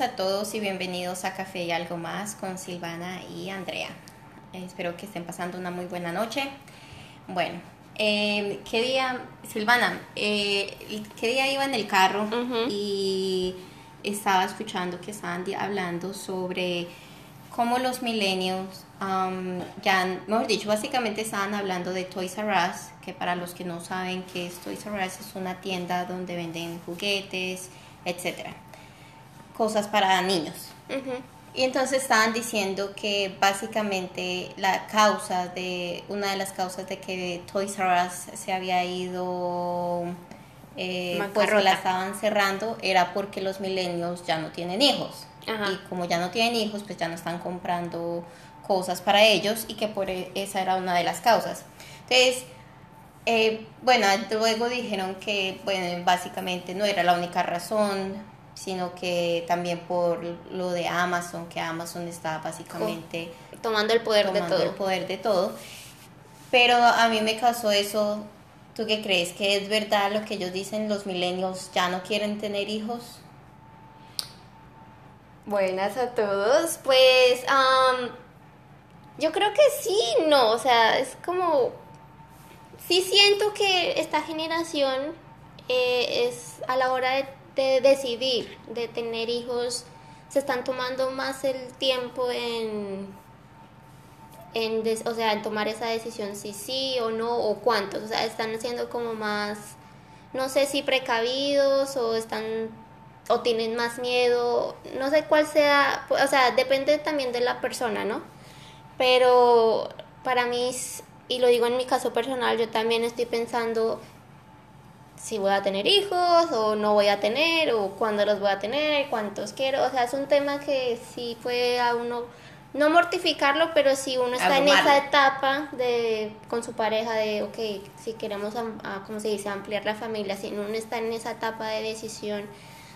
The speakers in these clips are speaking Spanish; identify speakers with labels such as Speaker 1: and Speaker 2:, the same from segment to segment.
Speaker 1: a todos y bienvenidos a Café y algo más con Silvana y Andrea. Espero que estén pasando una muy buena noche. Bueno, eh, ¿qué día, Silvana, eh, qué día iba en el carro y estaba escuchando que estaban hablando sobre cómo los millennials, um, ya, mejor dicho, básicamente estaban hablando de Toys R Us, que para los que no saben qué es Toys R Us, es una tienda donde venden juguetes, etcétera, cosas para niños. Y entonces estaban diciendo que básicamente la causa de, una de las causas de que Toys R Us se había ido, eh, pues la estaban cerrando, era porque los milenios ya no tienen hijos. Y como ya no tienen hijos, pues ya no están comprando cosas para ellos y que por e, esa era una de las causas. Entonces, eh, bueno, luego dijeron que, bueno, básicamente no era la única razón, sino que también por lo de Amazon, que Amazon está básicamente
Speaker 2: tomando el poder de todo.
Speaker 1: el poder de todo. Pero a mí me causó eso. ¿Tú qué crees? ¿Que es verdad lo que ellos dicen? ¿Los millennials ya no quieren tener hijos?
Speaker 2: Buenas a todos. Pues yo creo que sí, no, o sea, es como, sí siento que esta generación eh, es a la hora de, decidir, de tener hijos, se están tomando más el tiempo en, en o sea, en tomar esa decisión si sí o no, o cuántos, o sea, están siendo como más, no sé si precavidos o están o tienen más miedo, no sé cuál sea, o sea, depende también de la persona, ¿no? Pero para mí, y lo digo en mi caso personal, yo también estoy pensando si voy a tener hijos o no voy a tener, o cuándo los voy a tener, cuántos quiero, o sea, es un tema que sí puede a uno, no mortificarlo, pero si uno está en esa etapa de con su pareja de, ok, si queremos, como se dice, ampliar la familia, si uno está en esa etapa de decisión,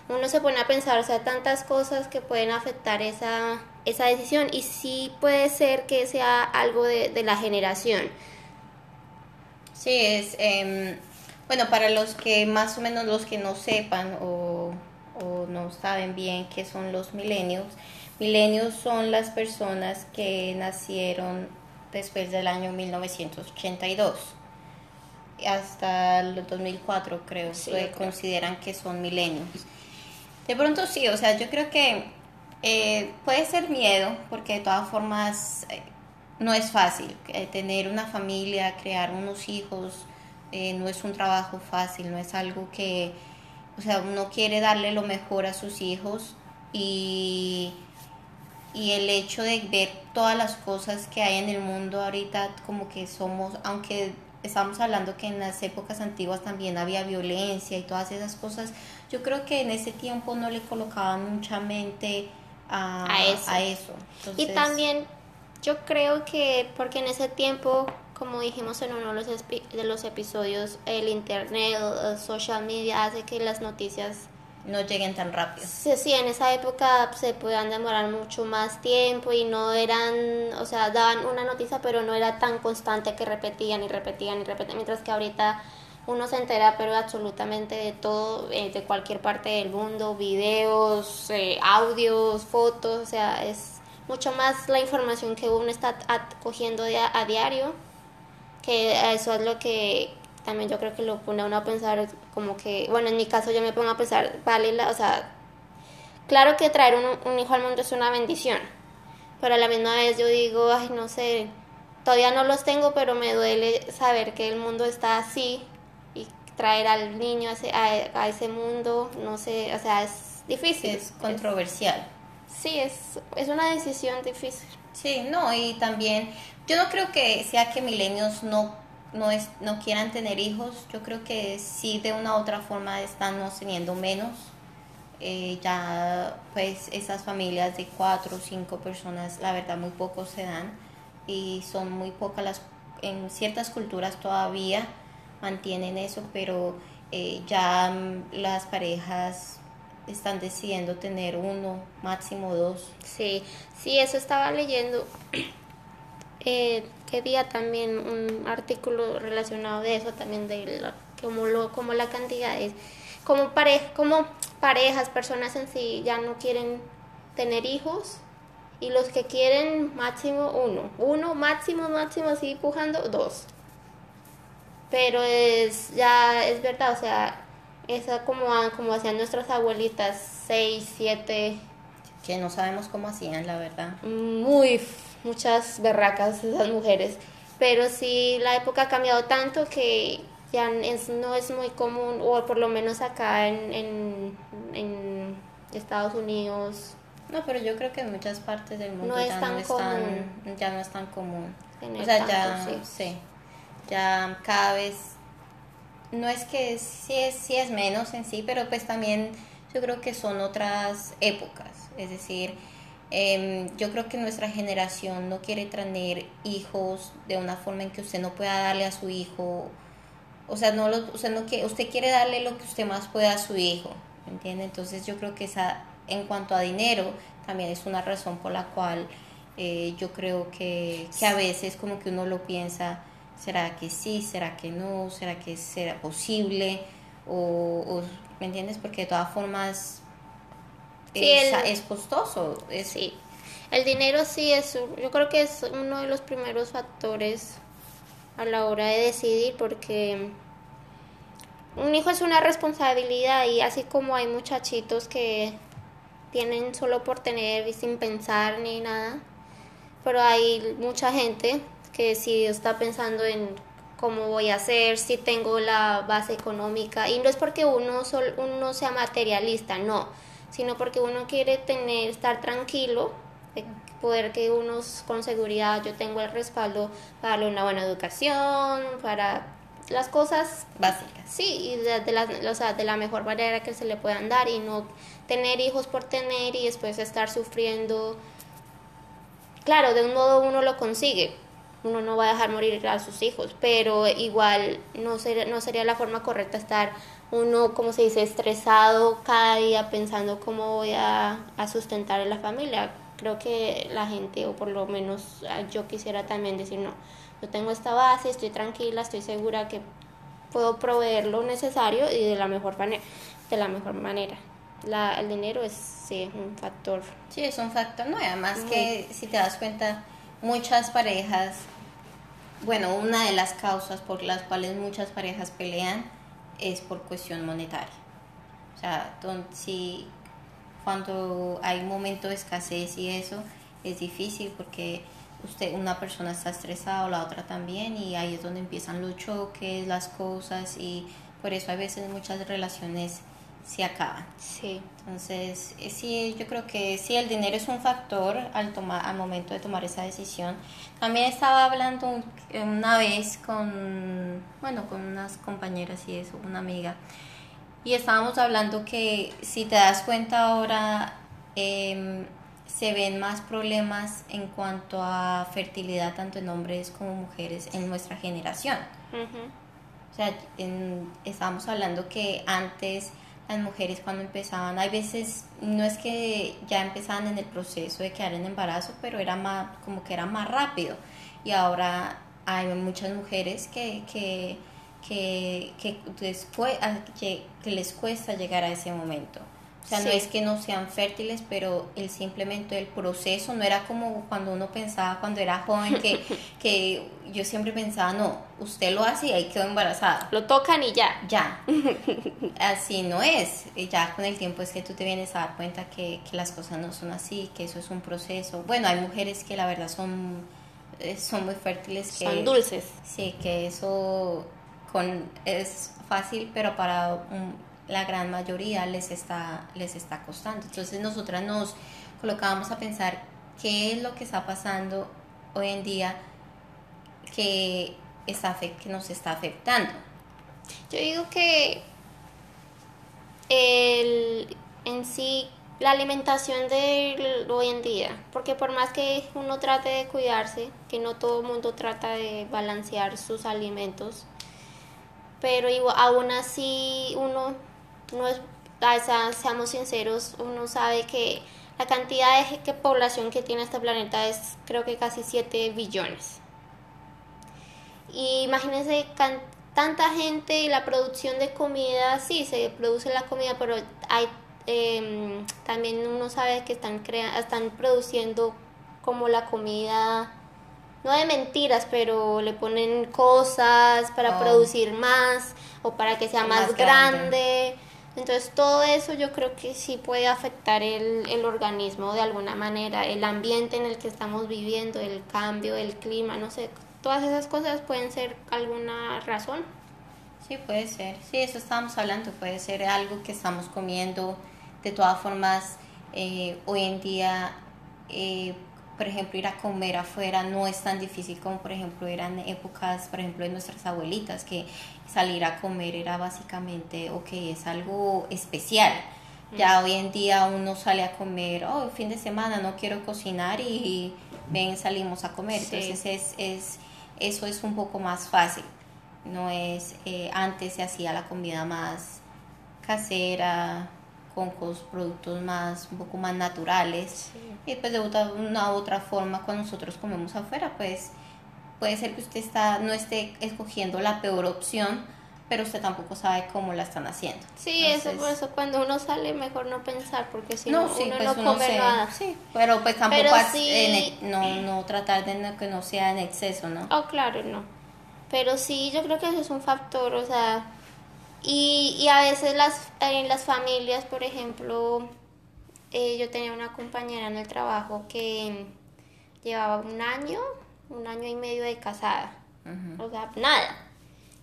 Speaker 2: uno se pone a pensar, o sea, tantas cosas que pueden afectar esa, esa decisión. Y sí puede ser que sea algo de, la generación.
Speaker 1: Sí, es, em, bueno, para los que más o menos los que no sepan o, o no saben bien qué son los milenios, milenios son las personas que nacieron después del año 1982 hasta el 2004 creo, se consideran que son milenios. De pronto sí, o sea, yo creo que eh, puede ser miedo, porque de todas formas eh, no es fácil. Eh, tener una familia, crear unos hijos, no es un trabajo fácil, no es algo que, o sea, uno quiere darle lo mejor a sus hijos y, y el hecho de ver todas las cosas que hay en el mundo ahorita, como que somos, aunque estamos hablando que en las épocas antiguas también había violencia y todas esas cosas, yo creo que en ese tiempo no le colocaban mucha mente a, eso.
Speaker 2: Y también yo creo que porque en ese tiempo, como dijimos en uno de los, episodios, el internet, el social media hace que las noticias
Speaker 1: no lleguen tan rápido.
Speaker 2: Sí, sí, en esa época se podían demorar mucho más tiempo y no eran, o sea, daban una noticia, pero no era tan constante que repetían y repetían y repetían, mientras que ahorita uno se entera, pero absolutamente de todo, eh, de cualquier parte del mundo, videos, eh, audios, fotos, o sea, es mucho más la información que uno está cogiendo a, a diario, que eso es lo que también yo creo que lo pone a uno a pensar como que, bueno, en mi caso yo me pongo a pensar, vale, la, o sea, claro que traer un, hijo al mundo es una bendición, pero a la misma vez yo digo, ay, no sé, todavía no los tengo, pero me duele saber que el mundo está así y traer al niño a ese, a, ese mundo, no sé, o sea, es difícil.
Speaker 1: Es controversial.
Speaker 2: sí, es, es una decisión difícil.
Speaker 1: Sí, no, y también yo no creo que sea que milenios no no, es, no quieran tener hijos, yo creo que sí de una u otra forma están teniendo menos. Eh, ya pues esas familias de cuatro o cinco personas, la verdad muy pocos se dan y son muy pocas las, en ciertas culturas todavía mantienen eso, pero eh, ya las parejas están decidiendo tener uno, máximo dos.
Speaker 2: Sí, sí, eso estaba leyendo. Eh, día también un artículo relacionado de eso, también de como, lo, como la cantidad es como, pareja, como parejas, personas en sí, ya no quieren tener hijos. Y los que quieren máximo uno. Uno, máximo, máximo, así pujando, dos. Pero es, ya es verdad, o sea, esa como, como hacían nuestras abuelitas, seis, siete.
Speaker 1: Que no sabemos cómo hacían, la verdad.
Speaker 2: Muy, muchas berracas esas mujeres. Pero sí, la época ha cambiado tanto que ya es, no es muy común, o por lo menos acá en, en, en Estados Unidos.
Speaker 1: No, pero yo creo que en muchas partes del mundo
Speaker 2: No es
Speaker 1: ya,
Speaker 2: tan
Speaker 1: no es
Speaker 2: común.
Speaker 1: tan, ya no es tan común. O sea, ya, sí. ya cada vez, no es que sí es, sí es menos en sí, pero pues también yo creo que son otras épocas. Es decir, em, yo creo que nuestra generación no quiere tener hijos de una forma en que usted no pueda darle a su hijo o sea, no lo, usted, no quiere, usted quiere darle lo que usted más pueda a su hijo, ¿me entiende? Entonces yo creo que esa, en cuanto a dinero, también es una razón por la cual eh, yo creo que, que a veces como que uno lo piensa, ¿será que sí? ¿Será que no? ¿Será que será posible? O, o, ¿me entiendes? Porque de todas formas
Speaker 2: Sí,
Speaker 1: es,
Speaker 2: el-
Speaker 1: es costoso. Es,
Speaker 2: Sí, el dinero sí es, yo creo que es uno de los primeros factores a la hora de decidir porque un hijo es una responsabilidad y así como hay muchachitos que tienen solo por tener y sin pensar ni nada, pero hay mucha gente que sí está pensando en cómo voy a hacer, si tengo la base económica y no es porque uno sol- uno sea materialista, no, sino porque uno quiere tener estar tranquilo, de poder que uno con seguridad yo tengo el respaldo para una buena educación, para las cosas
Speaker 1: básicas.
Speaker 2: Sí, y de, de la, o sea, de la mejor manera que se le puedan dar y no tener hijos por tener y después estar sufriendo. Claro, de un modo uno lo consigue, uno no va a dejar morir a sus hijos, pero igual no, ser, no sería la forma correcta estar uno, como se dice, estresado cada día pensando cómo voy a, a sustentar a la familia. Creo que la gente, o por lo menos ah, yo quisiera también decir, no, yo tengo esta base, estoy tranquila, estoy segura que puedo proveer lo necesario y de la mejor manera. De la mejor manera. La, el dinero es sí, un factor.
Speaker 1: Sí, es un factor, no, y además que si te das cuenta, muchas parejas, bueno, una de las causas por las cuales muchas parejas pelean es por cuestión monetaria. O sea, cuando hay un momento de escasez y eso, es difícil porque usted, una persona está estresada o la otra también y ahí es donde empiezan los choques, las cosas y por eso a veces muchas relaciones se acaban.
Speaker 2: Sí.
Speaker 1: Entonces, eh, sí, yo creo que sí, el dinero es un factor al, tomar, al momento de tomar esa decisión. También estaba hablando un- una vez con, bueno, con unas compañeras y eso, una amiga, y estábamos hablando que si te das cuenta ahora, em, se ven más problemas en cuanto a fertilidad tanto en hombres como mujeres en nuestra generación.
Speaker 2: Ujú.
Speaker 1: O sea, en- estábamos hablando que antes las mujeres cuando empezaban, hay veces, no es que ya empezaban en el proceso de quedar en embarazo, pero era más, como que era más rápido. Y ahora hay muchas mujeres que, que, que, que después, que, que les cuesta llegar a ese momento. O sea, no es que no sean fértiles, pero el simplemente el proceso no era como cuando uno pensaba cuando era joven que, que yo siempre pensaba, no, usted lo hace y ahí quedó embarazada.
Speaker 2: Lo tocan y ya.
Speaker 1: Ya, así no es. Y Ya con el tiempo es que tú te vienes a dar cuenta que, que las cosas no son así, que eso es un proceso. Bueno, hay mujeres que la verdad son, eh, son muy fértiles. Que,
Speaker 2: Son dulces.
Speaker 1: Sí, que eso con, es fácil, pero para un- la gran mayoría les está, les está costando. Entonces nosotras nos colocábamos a pensar qué es lo que está pasando hoy en día que, está, que nos está afectando.
Speaker 2: Yo digo que el, en sí la alimentación de hoy en día, porque por más que uno trate de cuidarse, que no todo el mundo trata de balancear sus alimentos, pero igual, aún así uno no es, seamos sinceros, uno sabe que la cantidad de que población que tiene este planeta es creo que casi 7 billones. Y imagínense can- tanta gente y la producción de comida, sí, se produce la comida, pero hay em, también uno sabe que están, crea están produciendo como la comida, no de mentiras, pero le ponen cosas para
Speaker 1: Oh.
Speaker 2: producir más o para que sea más,
Speaker 1: Más grande.
Speaker 2: grande. Entonces todo eso yo creo que sí puede afectar el, el organismo de alguna manera, el ambiente en el que estamos viviendo, el cambio, el clima, no sé, todas esas cosas pueden ser alguna razón.
Speaker 1: Sí, puede ser. Sí, eso estábamos hablando. Puede ser algo que estamos comiendo. De todas formas, eh, hoy en día, eh, por ejemplo, ir a comer afuera no es tan difícil como, por ejemplo, eran épocas, por ejemplo, de nuestras abuelitas, que salir a comer era básicamente, ok, es algo especial. Ya hoy en día uno sale a comer, oh, fin de semana no quiero cocinar y ven, salimos a comer.
Speaker 2: Sí.
Speaker 1: Entonces es, es, eso es un poco más fácil. No es, eh, antes se hacía la comida más casera, con productos más, un poco más naturales. Y pues de otra, una u otra forma, cuando nosotros comemos afuera, pues puede ser que usted está, no esté escogiendo la peor opción, pero usted tampoco sabe cómo la están haciendo.
Speaker 2: Sí, eso
Speaker 1: Entonces-
Speaker 2: por eso cuando uno sale mejor no pensar porque si no,
Speaker 1: no, sí,
Speaker 2: uno
Speaker 1: pues
Speaker 2: no
Speaker 1: uno
Speaker 2: come
Speaker 1: se-
Speaker 2: nada.
Speaker 1: sí, pero pues tampoco
Speaker 2: Pero
Speaker 1: as-
Speaker 2: sí-
Speaker 1: en no, no tratar de no- que no sea en exceso, ¿no?
Speaker 2: Oh, claro, no. Pero sí, yo creo que eso es un factor, o sea, y, y a veces las, en las familias, por ejemplo, eh, yo tenía una compañera en el trabajo que llevaba un año, un año y medio de casada, o sea, nada.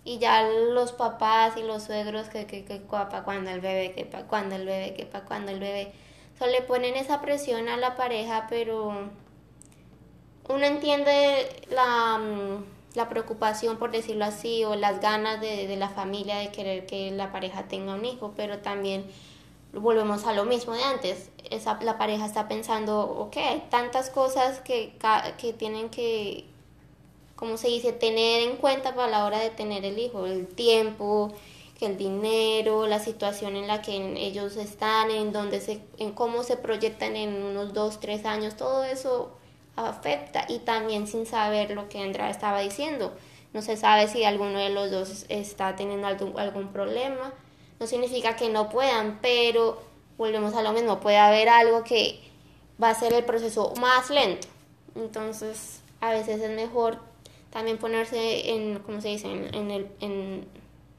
Speaker 2: Y ya los papás y los suegros que, que, que para cuando el bebé, que para cuando el bebé, que para cuando el bebé. So, le ponen esa presión a la pareja, pero uno entiende la, mm, la preocupación, por decirlo así, o las ganas de, de la familia de querer que la pareja tenga un hijo, pero también volvemos a lo mismo de antes. Esa, la pareja está pensando, ok, hay tantas cosas que, que tienen que, como se dice, tener en cuenta para la hora de tener el hijo, el tiempo, que el dinero, la situación en la que ellos están, en donde se, en cómo se proyectan en unos dos, tres años, todo eso afecta y también sin saber lo que Andrea estaba diciendo. No se sabe si alguno de los dos está teniendo algún, algún problema. No significa que no puedan, pero volvemos a lo mismo. Puede haber algo que va a ser el proceso más lento. Entonces, a veces es mejor también ponerse en, ¿cómo se dice? En, en el, en,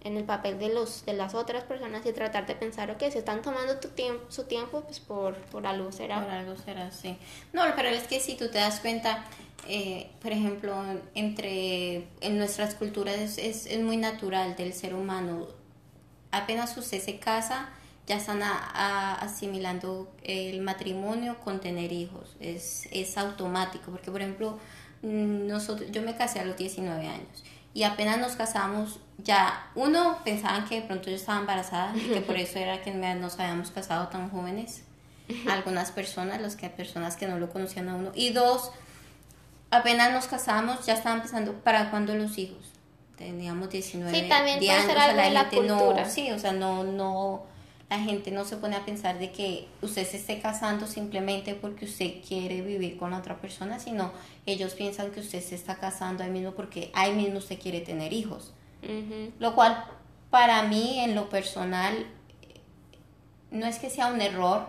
Speaker 2: en el papel de, los, de las otras personas y tratar de pensar, ok, si están tomando tu tiempo, su tiempo, pues por, por algo será.
Speaker 1: Por algo será así. No, pero es que si tú te das cuenta, eh, por ejemplo, entre en nuestras culturas es, es, es muy natural del ser humano. Apenas usted se casa, ya están a- a- asimilando el matrimonio con tener hijos. Es, es automático, porque por ejemplo, mm, nosotros, yo me casé a los 19 años y apenas nos casamos, ya uno pensaban que de pronto yo estaba embarazada y que por eso era que nos habíamos casado tan jóvenes algunas personas, los que personas que no lo conocían a uno. Y dos, apenas nos casamos, ya estaban pensando para cuándo los hijos. Teníamos 19
Speaker 2: Sí, también puede ser algo de la
Speaker 1: gente no- sí, o sea, no, no, la gente no se pone a pensar de que usted se esté casando simplemente porque usted quiere vivir con la otra persona, sino ellos piensan que usted se está casando ahí mismo porque ahí mismo usted quiere tener hijos. Lo cual, para mí, en lo personal, no es que sea un error,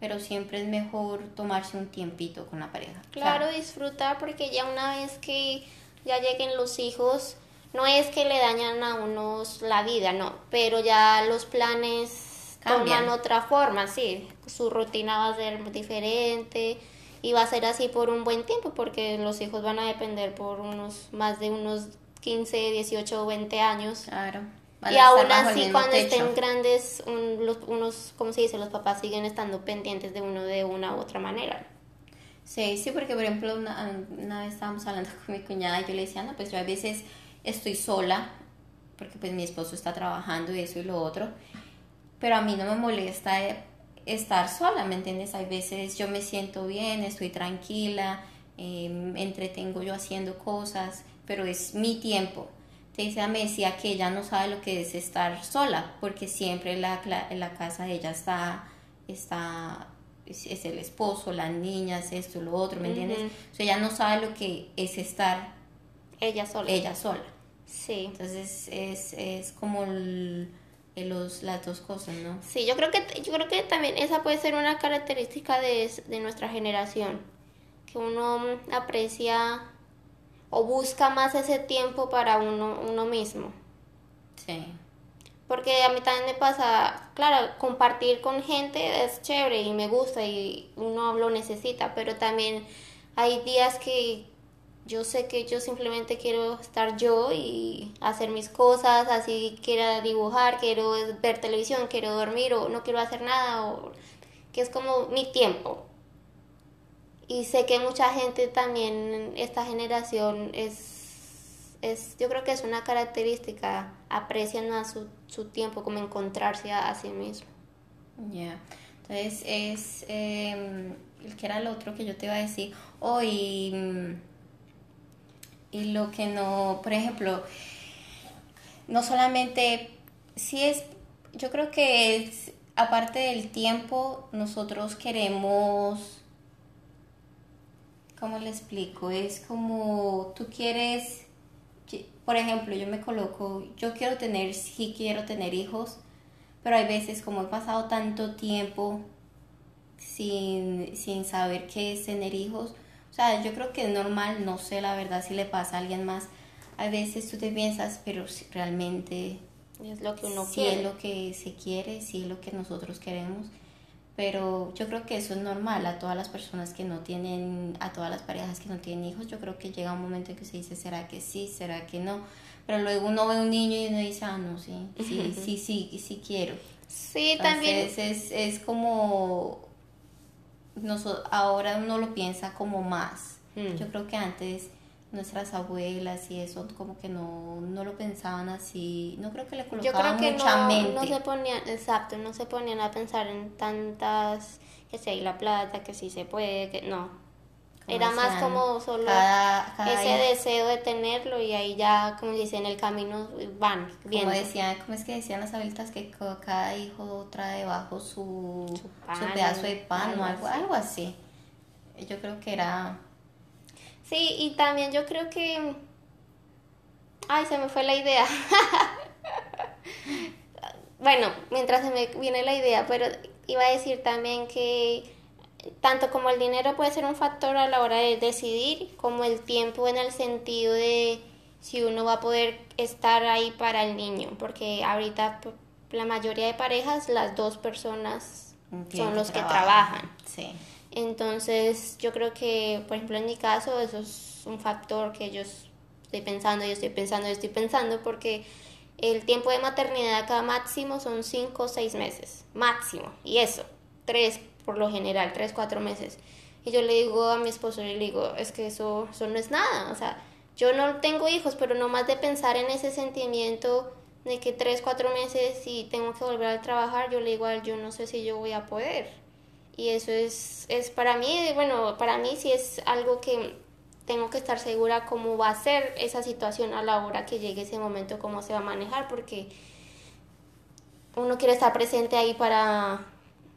Speaker 1: pero siempre es mejor tomarse un tiempito con la pareja.
Speaker 2: Claro, disfrutar porque ya una vez que ya lleguen los hijos, no es que le dañan a unos la vida, no, pero ya los planes
Speaker 1: Cambian.
Speaker 2: toman otra forma, sí, su rutina va a ser diferente y va a ser así por un buen tiempo porque los hijos van a depender por unos más de unos 15, 18 o 20 años.
Speaker 1: claro. Van
Speaker 2: Y aún así, cuando
Speaker 1: techo.
Speaker 2: estén grandes, un- los, unos, ¿cómo se dice? Los papás siguen estando pendientes de uno de una u otra manera.
Speaker 1: Sí, sí, porque por ejemplo, una, una vez estábamos hablando con mi cuñada y yo le decía, no, pues yo a veces estoy sola, porque pues mi esposo está trabajando y eso y lo otro, pero a mí no me molesta eh, estar sola, ¿me entiendes? Hay veces yo me siento bien, estoy tranquila, eh, me entretengo yo haciendo cosas, pero es mi tiempo. Ella me decía que ella no sabe lo que es estar sola, porque siempre la, en la casa de ella está, está es, es el esposo, las niñas, esto, lo otro, ¿me entiendes? O sea, ella no sabe lo que es estar
Speaker 2: Ella sola.
Speaker 1: ella sola.
Speaker 2: Sí.
Speaker 1: Entonces es, es como el- los, las dos cosas, ¿no?
Speaker 2: Sí, yo creo que yo creo que también esa puede ser una característica de, de nuestra generación, que uno aprecia o busca más ese tiempo para uno, uno mismo.
Speaker 1: Sí.
Speaker 2: Porque a mí también me pasa, claro, compartir con gente es chévere y me gusta y uno lo necesita, pero también hay días que yo sé que yo simplemente quiero estar yo y hacer mis cosas, así quiera dibujar, quiero ver televisión, quiero dormir o no quiero hacer nada, o que es como mi tiempo. Y sé que mucha gente también, esta generación es, es yo creo que es una característica, aprecian más su, su tiempo como encontrarse a, sí mismo.
Speaker 1: Ya. Entonces es el que era el otro que yo te iba a decir. Oh, y, mm, y lo que no, por ejemplo, no solamente, si es, yo creo que es, aparte del tiempo, nosotros queremos, ¿cómo le explico? Es como tú quieres, por ejemplo, yo me coloco, yo quiero tener, sí quiero tener hijos, pero hay veces como he pasado tanto tiempo sin, sin saber qué es tener hijos, sea, yo creo que es normal, no sé la verdad si le pasa a alguien más, a veces tú te piensas, pero si realmente
Speaker 2: Es lo que uno
Speaker 1: si
Speaker 2: quiere.
Speaker 1: es lo que se quiere, si es lo que nosotros queremos. Pero yo creo que eso es normal a todas las personas que no tienen, a todas las parejas que no tienen hijos. Yo creo que llega un momento en que se dice, ¿será que sí? ¿Será que no? Pero luego uno ve un niño y uno dice, ah, no, sí, sí, sí, sí, sí quiero.
Speaker 2: Sí, también.
Speaker 1: Entonces es, es como, ahora uno lo piensa como más.
Speaker 2: Mm.
Speaker 1: Yo creo que antes nuestras abuelas y eso como que no, no lo pensaban así, no creo que le
Speaker 2: Yo
Speaker 1: colocaban
Speaker 2: creo que
Speaker 1: mucha
Speaker 2: no,
Speaker 1: mente.
Speaker 2: no se ponían, exacto, no se ponían a pensar en tantas, que si hay la plata, que si se puede, que no.
Speaker 1: Como
Speaker 2: Era más como solo
Speaker 1: cada- cada
Speaker 2: ese deseo de tenerlo y ahí ya, como dicen, en el camino van
Speaker 1: Como
Speaker 2: viendo.
Speaker 1: decían, ¿cómo es que decían las abuelitas que cada hijo trae debajo su,
Speaker 2: Su
Speaker 1: pedazo de pan
Speaker 2: algo
Speaker 1: o algo, algo así? Yo creo que era
Speaker 2: Sí, y también yo creo que... Ay, se me fue la idea. bueno, mientras se me viene la idea, pero iba a decir también que tanto como el dinero puede ser un factor a la hora de decidir, como el tiempo en el sentido de si uno va a poder estar ahí para el niño, porque ahorita la mayoría de parejas, las dos personas son los que trabajan.
Speaker 1: Sí.
Speaker 2: Entonces, yo creo que, por ejemplo, en mi caso, eso es un factor que yo estoy pensando, yo estoy pensando, yo estoy pensando, porque el tiempo de maternidad acá máximo son 5 o 6 meses, máximo, y eso, 3 por lo general, 3, 4 meses. Y yo le digo a mi esposo, le digo, es que eso, eso no es nada, o sea, yo no tengo hijos, pero no más de pensar en ese sentimiento de que 3, 4 meses y tengo que volver a trabajar, yo le digo yo no sé si yo voy a poder. Y eso es, es para mí, bueno, para mí sí es algo que tengo que estar segura cómo va a ser esa situación a la hora que llegue ese momento, cómo se va a manejar, porque uno quiere estar presente ahí para,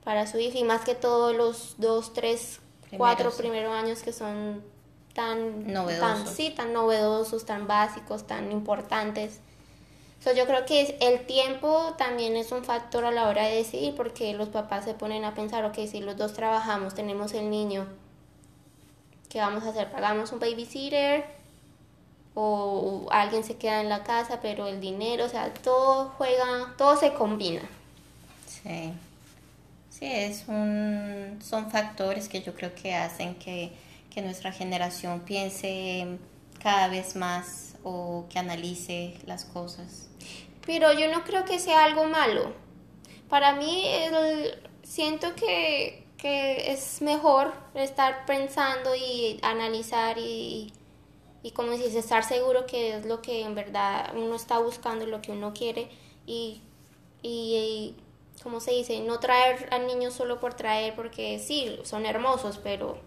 Speaker 2: para su hijo y más que todo los dos, tres, cuatro
Speaker 1: Primeros.
Speaker 2: primeros años que son tan tan,
Speaker 1: Novedosos.
Speaker 2: sí, tan novedosos, tan básicos, tan importantes. So, yo creo que el tiempo también es un factor a la hora de decidir porque los papás se ponen a pensar, ok, si los dos trabajamos, tenemos el niño, ¿qué vamos a hacer? ¿Pagamos un babysitter? ¿O alguien se queda en la casa, pero el dinero, o sea, todo juega, todo se combina.
Speaker 1: Sí. Sí, es un, son factores que yo creo que hacen que, que nuestra generación piense cada vez más o que analice las cosas.
Speaker 2: Pero yo no creo que sea algo malo. Para mí, el- siento que, que es mejor estar pensando y analizar y, y como dices, estar seguro que es lo que en verdad uno está buscando, lo que uno quiere y, y, como se dice, no traer al niño solo por traer, porque sí, son hermosos, pero,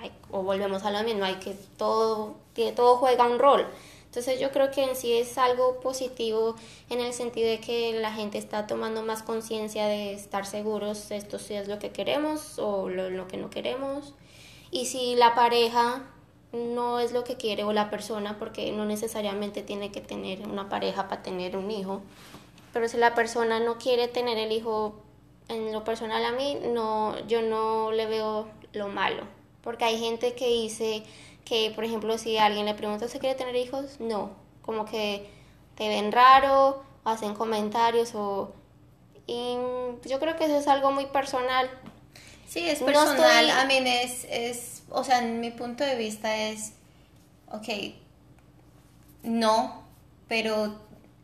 Speaker 2: hay- o volvemos a lo mismo, hay que todo, que todo juega un rol. Entonces yo creo que en sí es algo positivo en el sentido de que la gente está tomando más conciencia de estar seguros, esto sí es lo que queremos o lo, lo que no queremos. Y si la pareja no es lo que quiere o la persona, porque no necesariamente tiene que tener una pareja para tener un hijo. Pero si la persona no quiere tener el hijo, en lo personal a mí, no, yo no le veo lo malo. Porque hay gente que dice que, por ejemplo, si alguien le pregunta, ¿se quiere tener hijos? No. Como que te ven raro, hacen comentarios o... Y yo creo que eso es algo muy personal.
Speaker 1: Sí, es personal. A mí es, es, o sea, en mi punto de vista es, ok, no, pero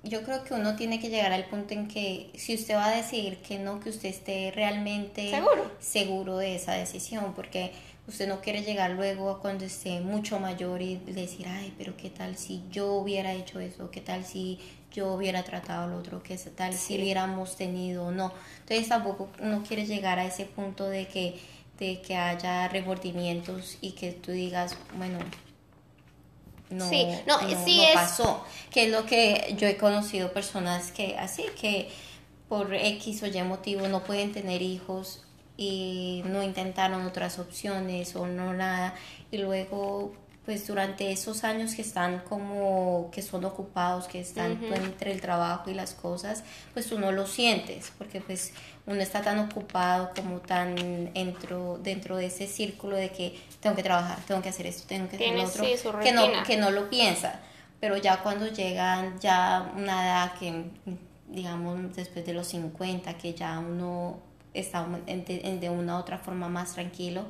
Speaker 1: yo creo que uno tiene que llegar al punto en que si usted va a decir que no, que usted esté realmente
Speaker 2: seguro,
Speaker 1: seguro de esa decisión, porque usted no quiere llegar luego a cuando esté mucho mayor y decir, ay, pero qué tal si yo hubiera hecho eso, qué tal si yo hubiera tratado al otro, qué tal si hubiéramos tenido o no. Entonces tampoco uno quiere llegar a ese punto de que, de que haya remordimientos y que tú digas, bueno, no,
Speaker 2: sí, no, sí
Speaker 1: pasó. Que es lo que yo he conocido personas que así, que por X o Y motivo no pueden tener hijos y no intentaron otras opciones o no nada y luego pues durante esos años que están como que son ocupados que están entre el trabajo y las cosas pues tú no lo sientes porque pues uno está tan ocupado como tan dentro dentro de ese círculo de que tengo que trabajar tengo que hacer esto tengo que hacer lo otro que no que no lo piensa pero ya cuando llegan ya una edad que digamos después de los 50 que ya uno está de una u otra forma más tranquilo.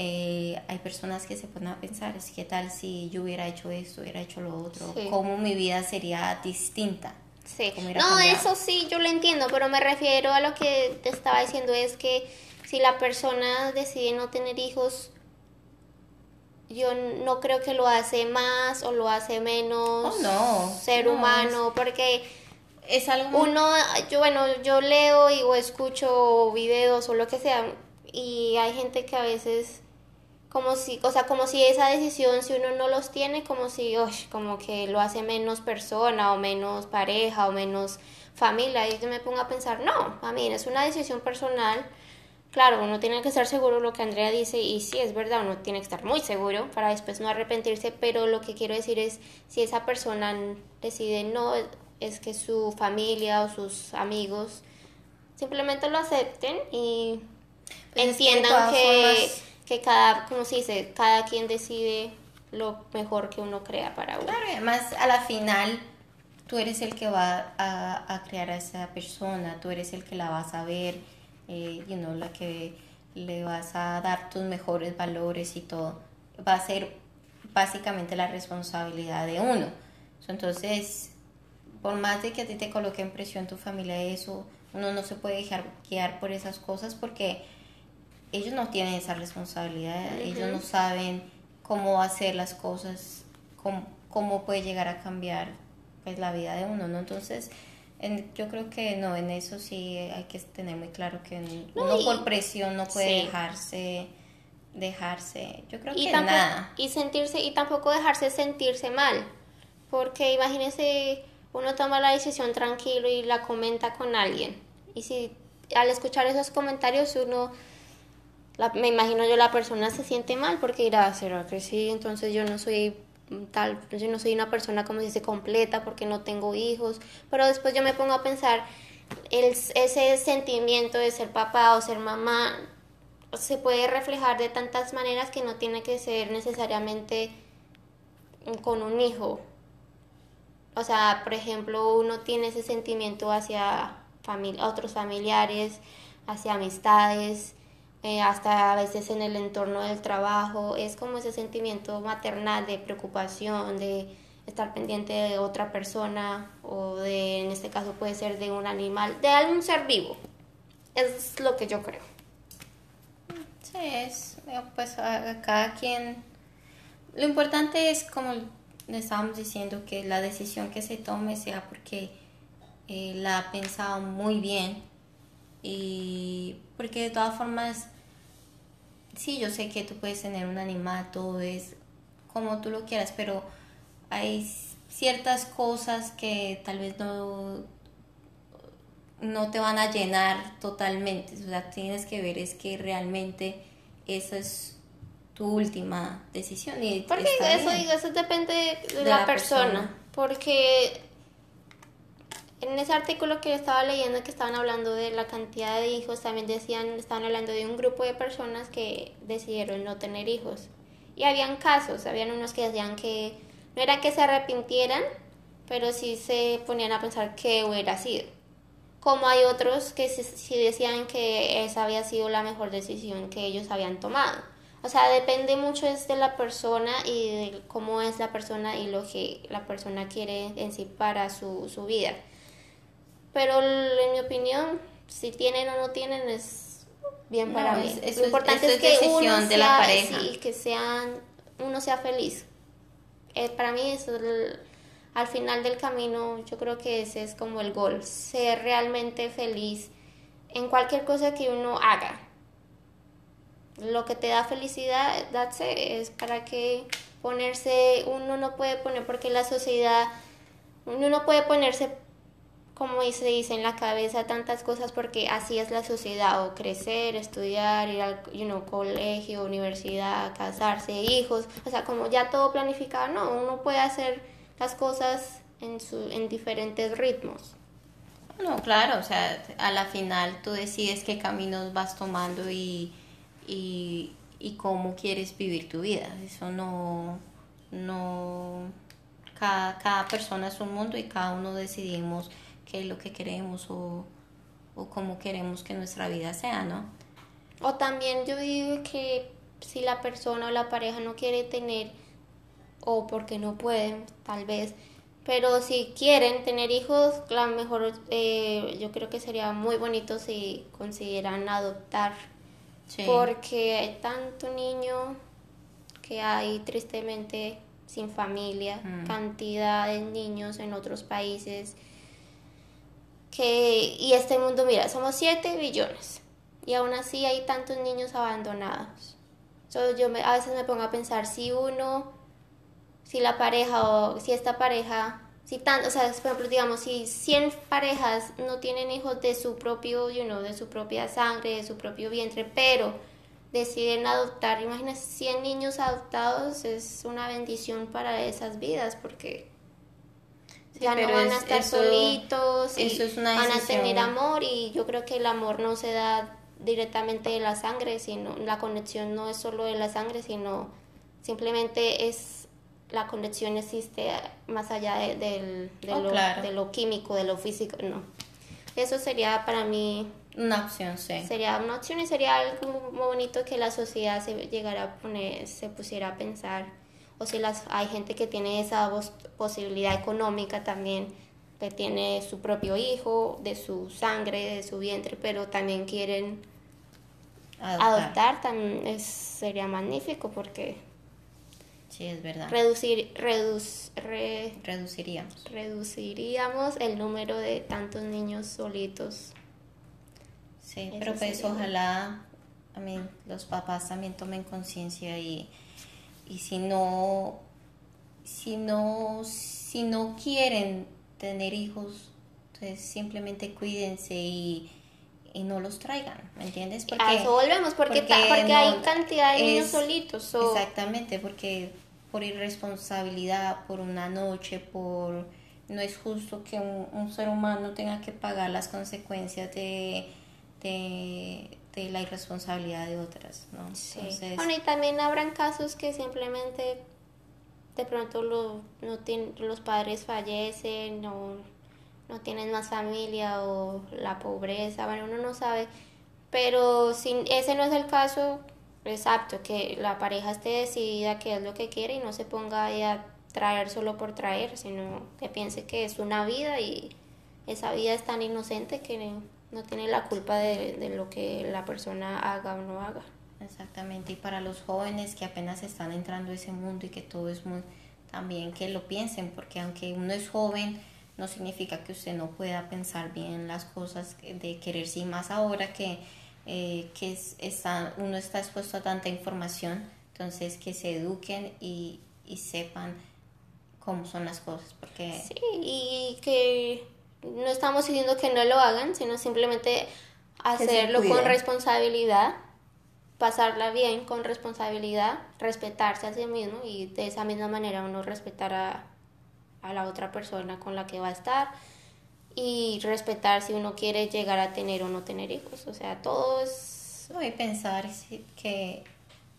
Speaker 1: Eh, hay personas que se ponen a pensar, es que tal si yo hubiera hecho esto, hubiera hecho lo otro, cómo mi vida sería distinta.
Speaker 2: Sí, no, eso sí, yo lo entiendo, pero me refiero a lo que te estaba diciendo, es que si la persona decide no tener hijos, yo no creo que lo hace más o lo hace menos
Speaker 1: oh,
Speaker 2: ser humano, porque es algo uno yo bueno yo leo y o escucho videos o lo que sea y hay gente que a veces como si o sea como si esa decisión si uno no los tiene como si como que lo hace menos persona o menos pareja o menos familia. Y yo me pongo a pensar no a mí es una decisión personal. Claro uno tiene que estar seguro de lo que Andrea dice y sí es verdad uno tiene que estar muy seguro para después no arrepentirse pero lo que quiero decir es si esa persona decide no es que su familia o sus amigos simplemente lo acepten y pues entiendan que, que, cada, como se dice, cada quien decide lo mejor que uno crea para uno.
Speaker 1: Claro, además a la final tú eres el que va a, a crear a esa persona, tú eres el que la vas a ver, eh, you know, la que le vas a dar tus mejores valores y todo. Va a ser básicamente la responsabilidad de uno. Entonces, por más de que a ti te coloquen presión tu familia, eso, uno no se puede dejar guiar por esas cosas porque ellos no tienen esa responsabilidad, ellos no saben cómo hacer las cosas, cómo, cómo, puede llegar a cambiar pues la vida de uno, ¿no? Entonces, yo creo que no, en eso sí hay que tener muy claro que uno por presión no puede dejarse dejarse, yo creo que nada.
Speaker 2: Y sentirse, y tampoco dejarse sentirse mal, porque imagínese uno toma la decisión tranquilo y la comenta con alguien. Y si al escuchar esos comentarios uno, me imagino yo, la persona se siente mal porque dirá, ¿será que sí? Entonces yo no soy tal, yo no soy una persona como si dice completa porque no tengo hijos. Pero después yo me pongo a pensar, el, ese sentimiento de ser papá o ser mamá se puede reflejar de tantas maneras que no tiene que ser necesariamente con un hijo o sea, por ejemplo, uno tiene ese sentimiento hacia otros familiares, hacia amistades, eh, hasta a veces en el entorno del trabajo. Es como ese sentimiento maternal de preocupación, de estar pendiente de otra persona o de, en este caso puede ser de un animal, de algún ser vivo. Es lo que yo creo.
Speaker 1: Sí, es, pues a cada quien... Lo importante es como le estábamos diciendo que la decisión que se tome sea porque eh, la ha pensado muy bien y porque de todas formas, sí, yo sé que tú puedes tener un animal, todo es como tú lo quieras, pero hay ciertas cosas que tal vez no, no te van a llenar totalmente. O sea, tienes que ver es que realmente eso es tu última decisión. Y
Speaker 2: porque eso,
Speaker 1: bien.
Speaker 2: digo, eso depende de, la,
Speaker 1: la
Speaker 2: persona.
Speaker 1: persona.
Speaker 2: Porque en ese artículo que estaba leyendo que estaban hablando de la cantidad de hijos, también decían, estaban hablando de un grupo de personas que decidieron no tener hijos. Y habían casos, habían unos que decían que no era que se arrepintieran, pero sí se ponían a pensar qué hubiera sido. Como hay otros que sí, sí decían que esa había sido la mejor decisión que ellos habían tomado. O sea, depende mucho es de la persona y de cómo es la persona y lo que la persona quiere en sí para su, su vida. Pero en mi opinión, si tienen o no tienen es bien para
Speaker 1: No,
Speaker 2: mí.
Speaker 1: es- eso
Speaker 2: Lo importante
Speaker 1: eso
Speaker 2: es,
Speaker 1: es
Speaker 2: que uno
Speaker 1: de la
Speaker 2: sea-
Speaker 1: pareja.
Speaker 2: sí, que sean, uno sea feliz. Eh, para mí eso es el- al final del camino yo creo que ese es como el gol, ser realmente feliz en cualquier cosa que uno haga. Lo que te da felicidad, that's it, es para que ponerse, uno no puede poner, porque la sociedad, uno no puede ponerse, como se dice, en la cabeza tantas cosas porque así es la sociedad, o crecer, estudiar, ir al you know, colegio, universidad, casarse, hijos, o sea, como ya todo planificado, no, uno puede hacer las cosas en, su, en diferentes ritmos.
Speaker 1: No, claro, o sea, a la final tú decides qué caminos vas tomando y, y, y cómo quieres vivir tu vida. Eso no, no, cada, cada persona es un mundo y cada uno decidimos qué es lo que queremos o, o cómo queremos que nuestra vida sea, ¿no?
Speaker 2: O también yo digo que si la persona o la pareja no quiere tener, o porque no pueden, tal vez, pero si quieren tener hijos, la mejor, eh, yo creo que sería muy bonito si consideran adoptar,
Speaker 1: Sí.
Speaker 2: porque hay tanto niño que hay tristemente sin familia,
Speaker 1: Mm.
Speaker 2: cantidad de niños en otros países que y este mundo, mira, somos 7 billones y aún así hay tantos niños abandonados. So, yo me- a veces me pongo a pensar si uno, si la pareja o si esta pareja, si tan, o sea, por ejemplo, digamos, si 100 parejas no tienen hijos de su propio, you know, de su propia sangre, de su propio vientre, pero deciden adoptar, imagínense 100 niños adoptados es una bendición para esas vidas porque Ya no van a
Speaker 1: es-
Speaker 2: estar
Speaker 1: eso-
Speaker 2: solitos y
Speaker 1: eso es una
Speaker 2: van a tener amor y yo creo que el amor no se da directamente de la sangre, sino la conexión no es solo de la sangre, sino simplemente es la conexión existe más allá de, del- de
Speaker 1: Oh,
Speaker 2: lo,
Speaker 1: claro.
Speaker 2: de lo químico, de lo físico, no. Eso sería para mí
Speaker 1: Una opción, sí.
Speaker 2: sería una opción y sería algo muy bonito que la sociedad se llegara a poner, se pusiera a pensar, o si las, hay gente que tiene esa posibilidad económica también, que tiene su propio hijo, de su sangre, de su vientre, pero también quieren
Speaker 1: Adoptar.
Speaker 2: adoptar, también es, sería magnífico porque
Speaker 1: Sí, es verdad.
Speaker 2: reducir, reduc- re-
Speaker 1: Reduciríamos.
Speaker 2: reduciríamos el número de tantos niños solitos.
Speaker 1: Sí,
Speaker 2: Eso
Speaker 1: pero pues
Speaker 2: sería.
Speaker 1: ojalá a mí, los papás también tomen conciencia y, y si no, si no, si no quieren tener hijos, pues simplemente cuídense y, y no los traigan, ¿me entiendes?
Speaker 2: a eso volvemos, porque, porque
Speaker 1: no-
Speaker 2: hay cantidad de niños solitos. so-
Speaker 1: Exactamente, porque por irresponsabilidad, por una noche, por no es justo que un, un ser humano tenga que pagar las consecuencias de, de, de la irresponsabilidad de otras, ¿no?
Speaker 2: Sí.
Speaker 1: Entonces,
Speaker 2: Bueno, y también habrán casos que simplemente de pronto lo, no tienen, los padres fallecen o no tienen más familia o la pobreza, bueno, uno no sabe. Pero si ese no es el caso, es apto que la pareja esté decidida qué es lo que quiere y no se ponga ahí a traer solo por traer, sino que piense que es una vida y esa vida es tan inocente que no tiene la culpa de, de lo que la persona haga o no haga.
Speaker 1: Exactamente, y para los jóvenes que apenas están entrando a ese mundo y que todo es muy, también que lo piensen, porque aunque uno es joven, no significa que usted no pueda pensar bien las cosas de querer sí más ahora que, eh, que es- está, uno está expuesto a tanta información, entonces que se eduquen y, y sepan cómo son las cosas, porque
Speaker 2: Sí, y que no estamos diciendo que no lo hagan, sino simplemente hacerlo con responsabilidad pasarla bien con responsabilidad, respetarse a sí mismo y de esa misma manera uno respetar a, a la otra persona con la que va a estar y respetar si uno quiere llegar a tener o no tener hijos. O sea, todo es...
Speaker 1: No, y pensar que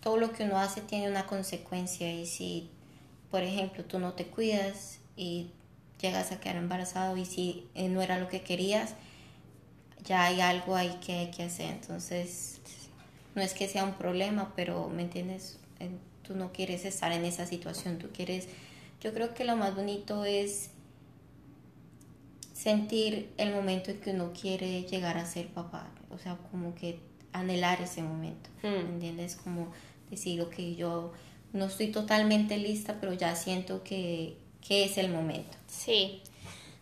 Speaker 1: todo lo que uno hace tiene una consecuencia y si, por ejemplo, tú no te cuidas y llegas a quedar embarazado y si eh, no era lo que querías, ya hay algo ahí que hay que hacer. Entonces, no es que sea un problema, pero, ¿me entiendes? Tú no quieres estar en esa situación, tú quieres... Yo creo que lo más bonito es sentir el momento en que uno quiere llegar a ser papá, o sea, como que anhelar ese momento, ¿me hmm. entiendes? Como decir, ok, yo no estoy totalmente lista, pero ya siento que, que es el momento.
Speaker 2: Sí,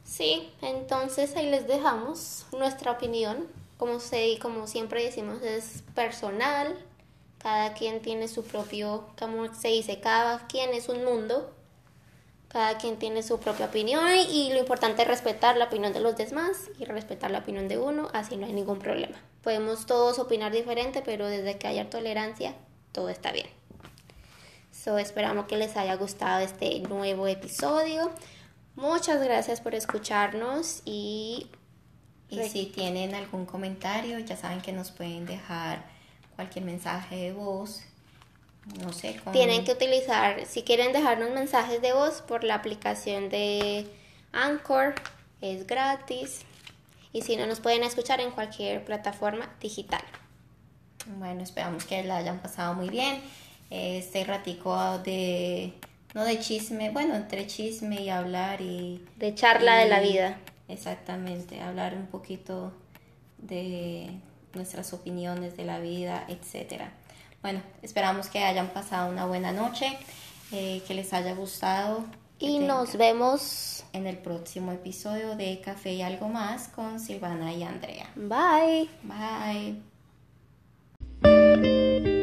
Speaker 2: sí, entonces ahí les dejamos nuestra opinión, como, se, como siempre decimos, es personal, cada quien tiene su propio, como se dice, cada quien es un mundo cada quien tiene su propia opinión y lo importante es respetar la opinión de los demás y respetar la opinión de uno, así no hay ningún problema. Podemos todos opinar diferente, pero desde que haya tolerancia, todo está bien. So, esperamos que les haya gustado este nuevo episodio. Muchas gracias por escucharnos y...
Speaker 1: Y si tienen algún comentario, ya saben que nos pueden dejar cualquier mensaje de voz no sé
Speaker 2: Tienen que utilizar, si quieren dejarnos mensajes de voz por la aplicación de Anchor, es gratis. Y si no, nos pueden escuchar en cualquier plataforma digital.
Speaker 1: Bueno, esperamos que la hayan pasado muy bien. Este ratico de, no de chisme, bueno, entre chisme y hablar y...
Speaker 2: De charla de la vida.
Speaker 1: Exactamente, hablar un poquito de nuestras opiniones de la vida, etcétera. Bueno, esperamos que hayan pasado una buena noche, eh, que les haya gustado.
Speaker 2: Y nos vemos
Speaker 1: en el próximo episodio de Café y algo más con Silvana y Andrea.
Speaker 2: Bye.
Speaker 1: Bye.